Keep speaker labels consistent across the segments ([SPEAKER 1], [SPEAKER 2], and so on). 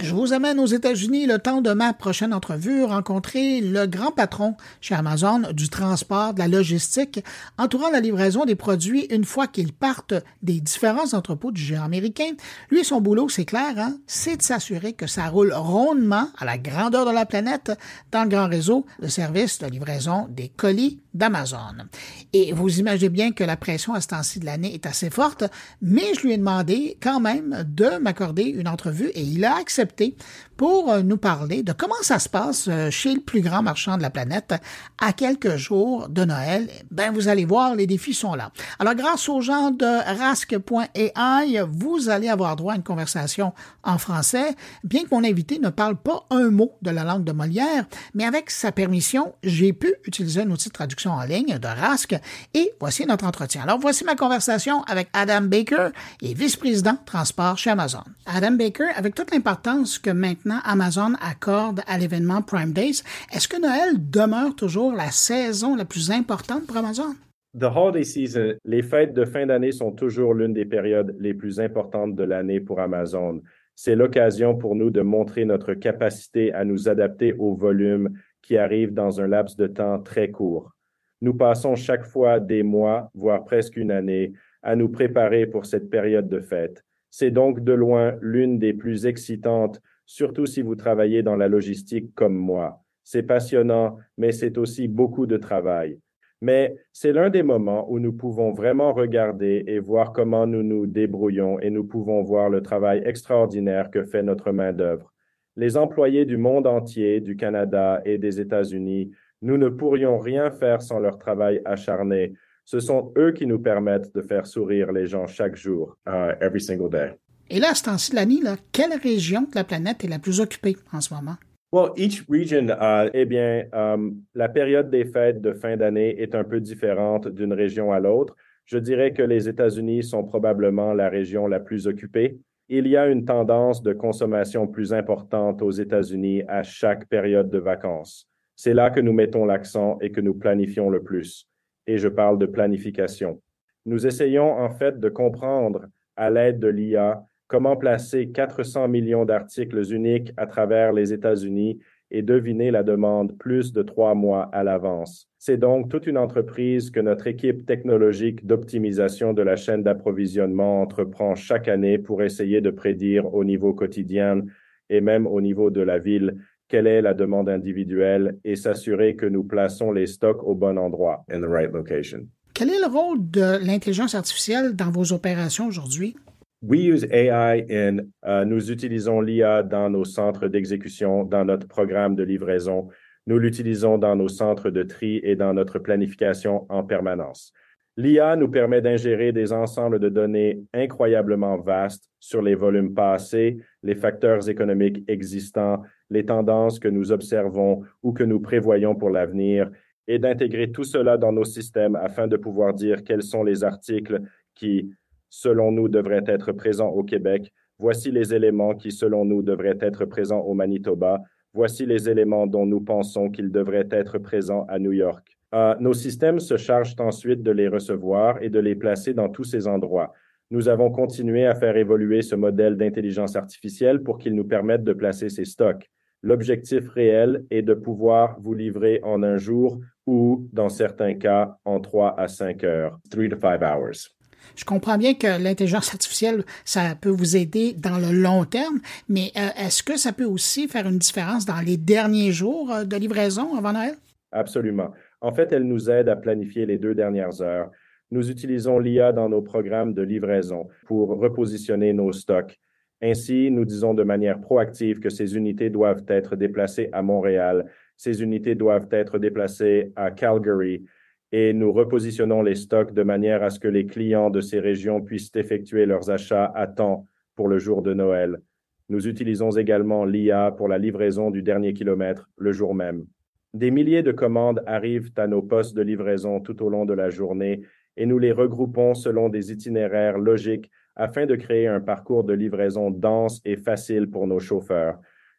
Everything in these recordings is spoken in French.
[SPEAKER 1] Je vous amène aux États-Unis le temps de ma prochaine entrevue, rencontrer le grand patron chez Amazon du transport, de la logistique, entourant la livraison des produits une fois qu'ils partent des différents entrepôts du géant américain. Lui, son boulot, c'est clair, hein? c'est de s'assurer que ça roule rondement à la grandeur de la planète dans le grand réseau de services de livraison des colis d'Amazon. Et vous imaginez bien que la pression à ce temps-ci de l'année est assez forte, mais je lui ai demandé quand même de m'accorder une entrevue et il a accepté accepté pour euh, nous parler de comment ça se passe euh, chez le plus grand marchand de la planète à quelques jours de Noël. Ben, vous allez voir, les défis sont là. Alors, grâce aux gens de Rask.ai, vous allez avoir droit à une conversation en français, bien que mon invité ne parle pas un mot de la langue de Molière, mais avec sa permission, j'ai pu utiliser un outil de traduction en ligne de Rask et voici notre entretien. Alors, voici ma conversation avec Adam Baker, et vice-président transport chez Amazon. Adam Baker, avec toute l'importance que maintenant Amazon accorde à l'événement Prime Days. Est-ce que Noël demeure toujours la saison la plus importante pour Amazon?
[SPEAKER 2] The holiday season, les fêtes de fin d'année sont toujours l'une des périodes les plus importantes de l'année pour Amazon. C'est l'occasion pour nous de montrer notre capacité à nous adapter au volume qui arrive dans un laps de temps très court. Nous passons chaque fois des mois, voire presque une année, à nous préparer pour cette période de fête. C'est donc de loin l'une des plus excitantes surtout si vous travaillez dans la logistique comme moi. C'est passionnant, mais c'est aussi beaucoup de travail. Mais c'est l'un des moments où nous pouvons vraiment regarder et voir comment nous nous débrouillons et nous pouvons voir le travail extraordinaire que fait notre main-d'œuvre. Les employés du monde entier, du Canada et des États-Unis, nous ne pourrions rien faire sans leur travail acharné. Ce sont eux qui nous permettent de faire sourire les gens chaque jour, uh, every single day.
[SPEAKER 1] Et là, à ce temps-ci de l'année, quelle région de la planète est la plus occupée en ce moment?
[SPEAKER 2] Well, each region, eh bien, um, la période des fêtes de fin d'année est un peu différente d'une région à l'autre. Je dirais que les États-Unis sont probablement la région la plus occupée. Il y a une tendance de consommation plus importante aux États-Unis à chaque période de vacances. C'est là que nous mettons l'accent et que nous planifions le plus. Et je parle de planification. Nous essayons en fait de comprendre à l'aide de l'IA comment placer 400 millions d'articles uniques à travers les États-Unis et deviner la demande plus de trois mois à l'avance. C'est donc toute une entreprise que notre équipe technologique d'optimisation de la chaîne d'approvisionnement entreprend chaque année pour essayer de prédire au niveau quotidien et même au niveau de la ville quelle est la demande individuelle et s'assurer que nous plaçons les stocks au bon endroit, in the right location.
[SPEAKER 1] Quel est le rôle de l'intelligence artificielle dans vos opérations aujourd'hui?
[SPEAKER 2] We use AI in, uh, nous utilisons l'IA dans nos centres d'exécution, dans notre programme de livraison. Nous l'utilisons dans nos centres de tri et dans notre planification en permanence. L'IA nous permet d'ingérer des ensembles de données incroyablement vastes sur les volumes passés, les facteurs économiques existants, les tendances que nous observons ou que nous prévoyons pour l'avenir, et d'intégrer tout cela dans nos systèmes afin de pouvoir dire quels sont les articles qui selon nous, devraient être présents au Québec. Voici les éléments qui, selon nous, devraient être présents au Manitoba. Voici les éléments dont nous pensons qu'ils devraient être présents à New York. Euh, nos systèmes se chargent ensuite de les recevoir et de les placer dans tous ces endroits. Nous avons continué à faire évoluer ce modèle d'intelligence artificielle pour qu'il nous permette de placer ces stocks. L'objectif réel est de pouvoir vous livrer en un jour ou, dans certains cas, en trois à cinq heures, three to five hours.
[SPEAKER 1] Je comprends bien que l'intelligence artificielle, ça peut vous aider dans le long terme, mais euh, est-ce que ça peut aussi faire une différence dans les derniers jours euh, de livraison avant Noël?
[SPEAKER 2] Absolument. En fait, elle nous aide à planifier les deux dernières heures. Nous utilisons l'IA dans nos programmes de livraison pour repositionner nos stocks. Ainsi, nous disons de manière proactive que ces unités doivent être déplacées à Montréal, ces unités doivent être déplacées à Calgary, et nous repositionnons les stocks de manière à ce que les clients de ces régions puissent effectuer leurs achats à temps pour le jour de Noël. Nous utilisons également l'IA pour la livraison du dernier kilomètre le jour même. Des milliers de commandes arrivent à nos postes de livraison tout au long de la journée et nous les regroupons selon des itinéraires logiques afin de créer un parcours de livraison dense et facile pour nos chauffeurs.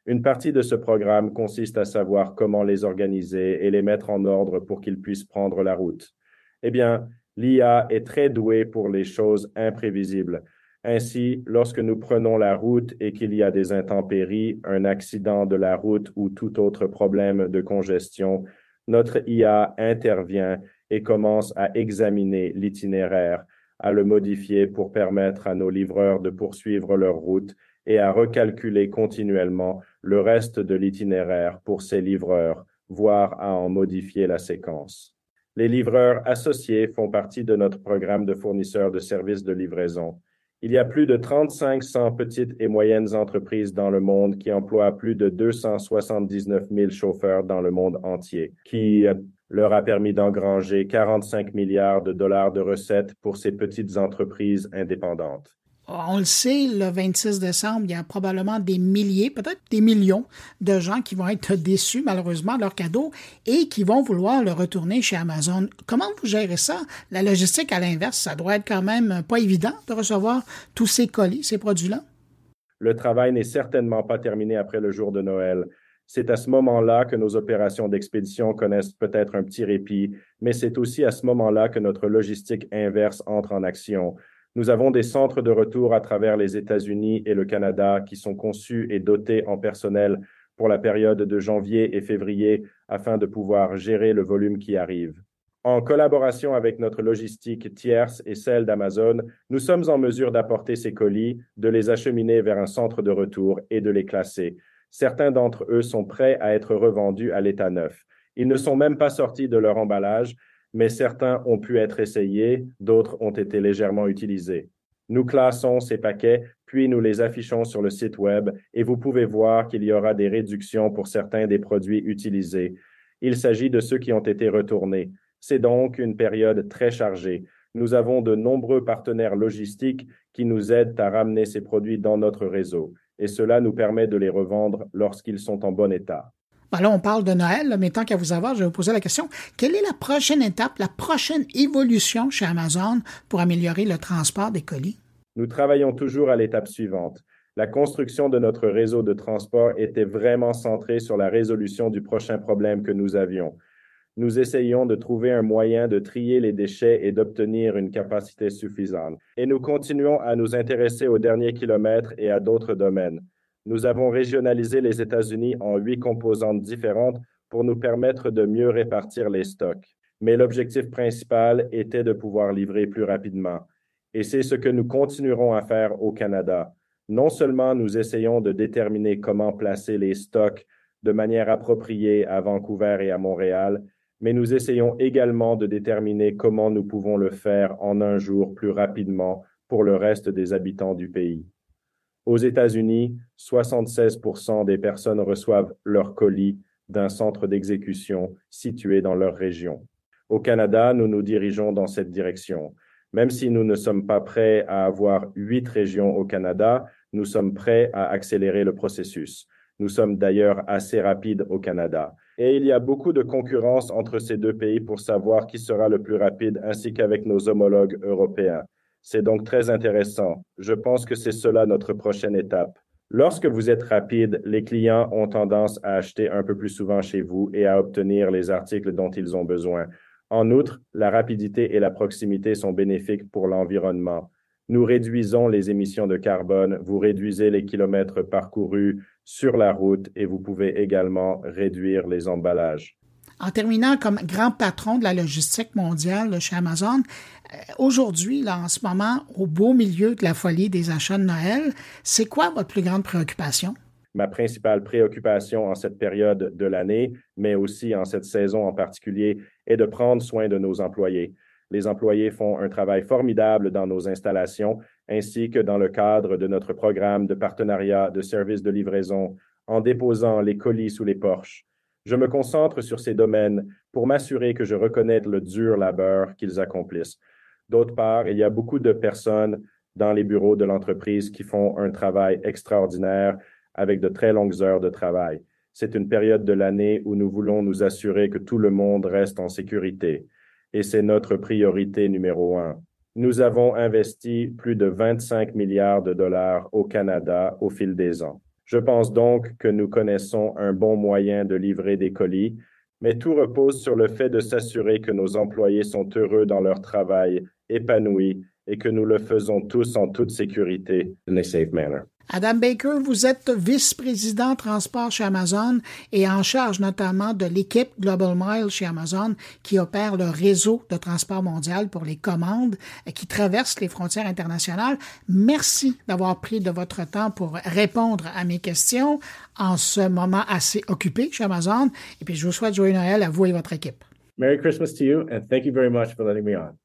[SPEAKER 2] Une partie de ce programme consiste à savoir comment les organiser et les mettre en ordre pour qu'ils puissent prendre la route. Eh bien, l'IA est très douée pour les choses imprévisibles. Ainsi, lorsque nous prenons la route et qu'il y a des intempéries, un accident de la route ou tout autre problème de congestion, notre IA intervient et commence à examiner l'itinéraire, à le modifier pour permettre à nos livreurs de poursuivre leur route et à recalculer continuellement le reste de l'itinéraire pour ces livreurs, voire à en modifier la séquence. Les livreurs associés font partie de notre programme de fournisseurs de services de livraison. Il y a plus de 3500 petites et moyennes entreprises dans le monde qui emploient plus de 279 000 chauffeurs dans le monde entier, qui leur a permis d'engranger 45 milliards de dollars de recettes pour ces petites entreprises indépendantes
[SPEAKER 1] on le sait, le 26 décembre, il y a probablement des milliers, peut-être des millions de gens qui vont être déçus malheureusement de leur cadeau et qui vont vouloir le retourner chez Amazon. Comment vous gérez ça? La logistique, à l'inverse, ça doit être quand même pas évident de recevoir tous ces colis, ces produits-là.
[SPEAKER 2] Le travail n'est certainement pas terminé après le jour de Noël. C'est à ce moment-là que nos opérations d'expédition connaissent peut-être un petit répit, mais c'est aussi à ce moment-là que notre logistique inverse entre en action. Nous avons des centres de retour à travers les États-Unis et le Canada qui sont conçus et dotés en personnel pour la période de janvier et février afin de pouvoir gérer le volume qui arrive. En collaboration avec notre logistique tierce et celle d'Amazon, nous sommes en mesure d'apporter ces colis, de les acheminer vers un centre de retour et de les classer. Certains d'entre eux sont prêts à être revendus à l'état neuf. Ils ne sont même pas sortis de leur emballage mais certains ont pu être essayés, d'autres ont été légèrement utilisés. Nous classons ces paquets, puis nous les affichons sur le site Web et vous pouvez voir qu'il y aura des réductions pour certains des produits utilisés. Il s'agit de ceux qui ont été retournés. C'est donc une période très chargée. Nous avons de nombreux partenaires logistiques qui nous aident à ramener ces produits dans notre réseau et cela nous permet de les revendre lorsqu'ils sont en bon état.
[SPEAKER 1] Ben là, on parle de Noël, mais tant qu'à vous avoir, je vais vous poser la question. Quelle est la prochaine étape, la prochaine évolution chez Amazon pour améliorer le transport des colis?
[SPEAKER 2] Nous travaillons toujours à l'étape suivante. La construction de notre réseau de transport était vraiment centrée sur la résolution du prochain problème que nous avions. Nous essayons de trouver un moyen de trier les déchets et d'obtenir une capacité suffisante. Et nous continuons à nous intéresser aux derniers kilomètres et à d'autres domaines. Nous avons régionalisé les États-Unis en huit composantes différentes pour nous permettre de mieux répartir les stocks. Mais l'objectif principal était de pouvoir livrer plus rapidement. Et c'est ce que nous continuerons à faire au Canada. Non seulement nous essayons de déterminer comment placer les stocks de manière appropriée à Vancouver et à Montréal, mais nous essayons également de déterminer comment nous pouvons le faire en un jour plus rapidement pour le reste des habitants du pays. Aux États-Unis, 76% des personnes reçoivent leur colis d'un centre d'exécution situé dans leur région. Au Canada, nous nous dirigeons dans cette direction. Même si nous ne sommes pas prêts à avoir huit régions au Canada, nous sommes prêts à accélérer le processus. Nous sommes d'ailleurs assez rapides au Canada. Et il y a beaucoup de concurrence entre ces deux pays pour savoir qui sera le plus rapide, ainsi qu'avec nos homologues européens. C'est donc très intéressant. Je pense que c'est cela notre prochaine étape. Lorsque vous êtes rapide, les clients ont tendance à acheter un peu plus souvent chez vous et à obtenir les articles dont ils ont besoin. En outre, la rapidité et la proximité sont bénéfiques pour l'environnement. Nous réduisons les émissions de carbone, vous réduisez les kilomètres parcourus sur la route et vous pouvez également réduire les emballages.
[SPEAKER 1] En terminant comme grand patron de la logistique mondiale chez Amazon, euh, aujourd'hui, là, en ce moment, au beau milieu de la folie des achats de Noël, c'est quoi votre plus grande préoccupation?
[SPEAKER 2] Ma principale préoccupation en cette période de l'année, mais aussi en cette saison en particulier, est de prendre soin de nos employés. Les employés font un travail formidable dans nos installations, ainsi que dans le cadre de notre programme de partenariat de services de livraison en déposant les colis sous les porches. Je me concentre sur ces domaines pour m'assurer que je reconnais le dur labeur qu'ils accomplissent. D'autre part, il y a beaucoup de personnes dans les bureaux de l'entreprise qui font un travail extraordinaire avec de très longues heures de travail. C'est une période de l'année où nous voulons nous assurer que tout le monde reste en sécurité. Et c'est notre priorité numéro un. Nous avons investi plus de 25 milliards de dollars au Canada au fil des ans. Je pense donc que nous connaissons un bon moyen de livrer des colis, mais tout repose sur le fait de s'assurer que nos employés sont heureux dans leur travail, épanouis et que nous le faisons tous en toute sécurité.
[SPEAKER 1] Adam Baker, vous êtes vice-président transport chez Amazon et en charge notamment de l'équipe Global Mile chez Amazon qui opère le réseau de transport mondial pour les commandes qui traversent les frontières internationales. Merci d'avoir pris de votre temps pour répondre à mes questions en ce moment assez occupé chez Amazon. Et puis je vous souhaite joyeux Noël à vous et votre équipe.
[SPEAKER 2] Merry Christmas to you and thank you very much for letting me on.